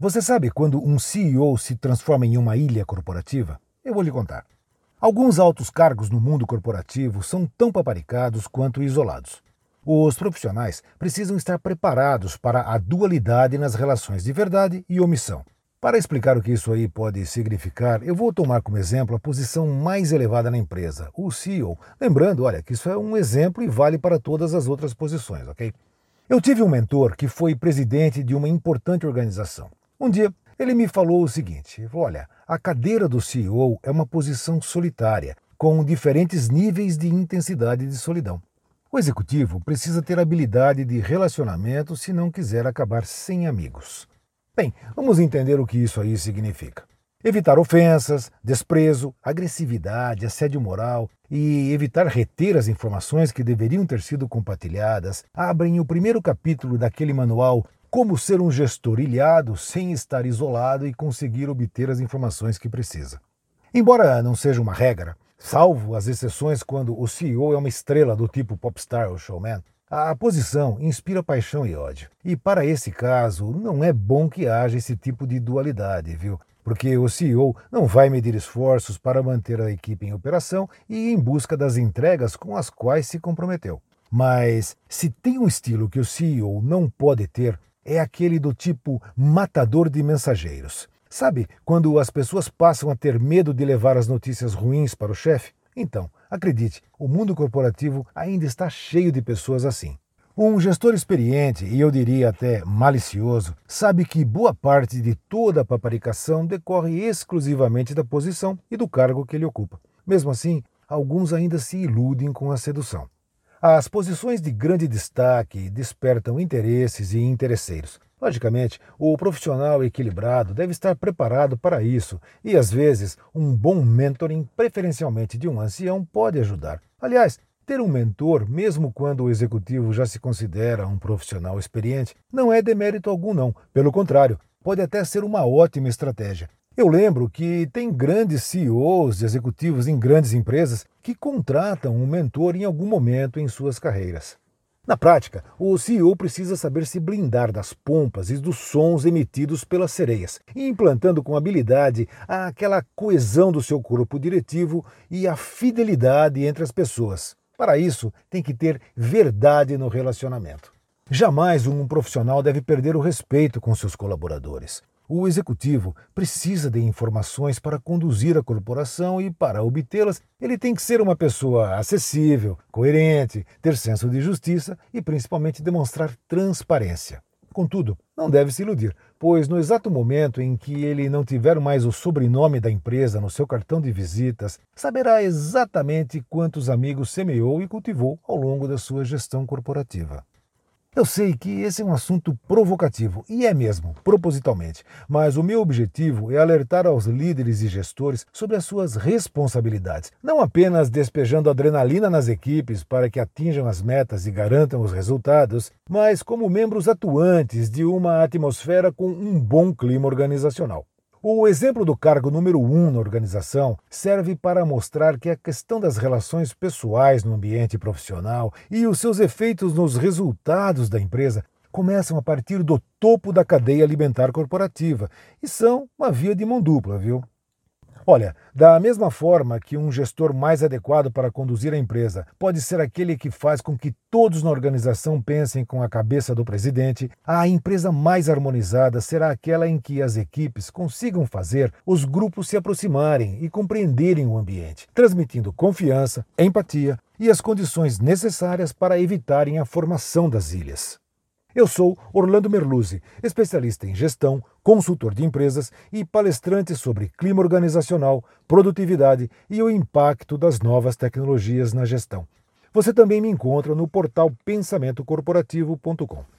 Você sabe quando um CEO se transforma em uma ilha corporativa? Eu vou lhe contar. Alguns altos cargos no mundo corporativo são tão paparicados quanto isolados. Os profissionais precisam estar preparados para a dualidade nas relações de verdade e omissão. Para explicar o que isso aí pode significar, eu vou tomar como exemplo a posição mais elevada na empresa, o CEO. Lembrando, olha, que isso é um exemplo e vale para todas as outras posições, ok? Eu tive um mentor que foi presidente de uma importante organização. Um dia, ele me falou o seguinte: olha, a cadeira do CEO é uma posição solitária, com diferentes níveis de intensidade de solidão. O executivo precisa ter habilidade de relacionamento se não quiser acabar sem amigos. Bem, vamos entender o que isso aí significa. Evitar ofensas, desprezo, agressividade, assédio moral e evitar reter as informações que deveriam ter sido compartilhadas abrem o primeiro capítulo daquele manual como ser um gestor ilhado sem estar isolado e conseguir obter as informações que precisa. Embora não seja uma regra, salvo as exceções quando o CEO é uma estrela do tipo popstar ou showman, a posição inspira paixão e ódio. E para esse caso, não é bom que haja esse tipo de dualidade, viu? Porque o CEO não vai medir esforços para manter a equipe em operação e em busca das entregas com as quais se comprometeu. Mas se tem um estilo que o CEO não pode ter, é aquele do tipo matador de mensageiros. Sabe quando as pessoas passam a ter medo de levar as notícias ruins para o chefe? Então, acredite, o mundo corporativo ainda está cheio de pessoas assim. Um gestor experiente, e eu diria até malicioso, sabe que boa parte de toda a paparicação decorre exclusivamente da posição e do cargo que ele ocupa. Mesmo assim, alguns ainda se iludem com a sedução. As posições de grande destaque despertam interesses e interesseiros. Logicamente, o profissional equilibrado deve estar preparado para isso e, às vezes, um bom mentoring, preferencialmente de um ancião, pode ajudar. Aliás, ter um mentor, mesmo quando o executivo já se considera um profissional experiente, não é demérito algum, não. Pelo contrário, pode até ser uma ótima estratégia. Eu lembro que tem grandes CEOs, executivos em grandes empresas, que contratam um mentor em algum momento em suas carreiras. Na prática, o CEO precisa saber se blindar das pompas e dos sons emitidos pelas sereias, implantando com habilidade aquela coesão do seu corpo diretivo e a fidelidade entre as pessoas. Para isso, tem que ter verdade no relacionamento. Jamais um profissional deve perder o respeito com seus colaboradores. O executivo precisa de informações para conduzir a corporação e, para obtê-las, ele tem que ser uma pessoa acessível, coerente, ter senso de justiça e, principalmente, demonstrar transparência. Contudo, não deve se iludir, pois no exato momento em que ele não tiver mais o sobrenome da empresa no seu cartão de visitas, saberá exatamente quantos amigos semeou e cultivou ao longo da sua gestão corporativa. Eu sei que esse é um assunto provocativo, e é mesmo, propositalmente, mas o meu objetivo é alertar aos líderes e gestores sobre as suas responsabilidades, não apenas despejando adrenalina nas equipes para que atinjam as metas e garantam os resultados, mas como membros atuantes de uma atmosfera com um bom clima organizacional. O exemplo do cargo número um na organização serve para mostrar que a questão das relações pessoais no ambiente profissional e os seus efeitos nos resultados da empresa começam a partir do topo da cadeia alimentar corporativa e são uma via de mão dupla, viu? Olha, da mesma forma que um gestor mais adequado para conduzir a empresa pode ser aquele que faz com que todos na organização pensem com a cabeça do presidente, a empresa mais harmonizada será aquela em que as equipes consigam fazer os grupos se aproximarem e compreenderem o ambiente, transmitindo confiança, empatia e as condições necessárias para evitarem a formação das ilhas. Eu sou Orlando Merluzzi, especialista em gestão, consultor de empresas e palestrante sobre clima organizacional, produtividade e o impacto das novas tecnologias na gestão. Você também me encontra no portal pensamentocorporativo.com.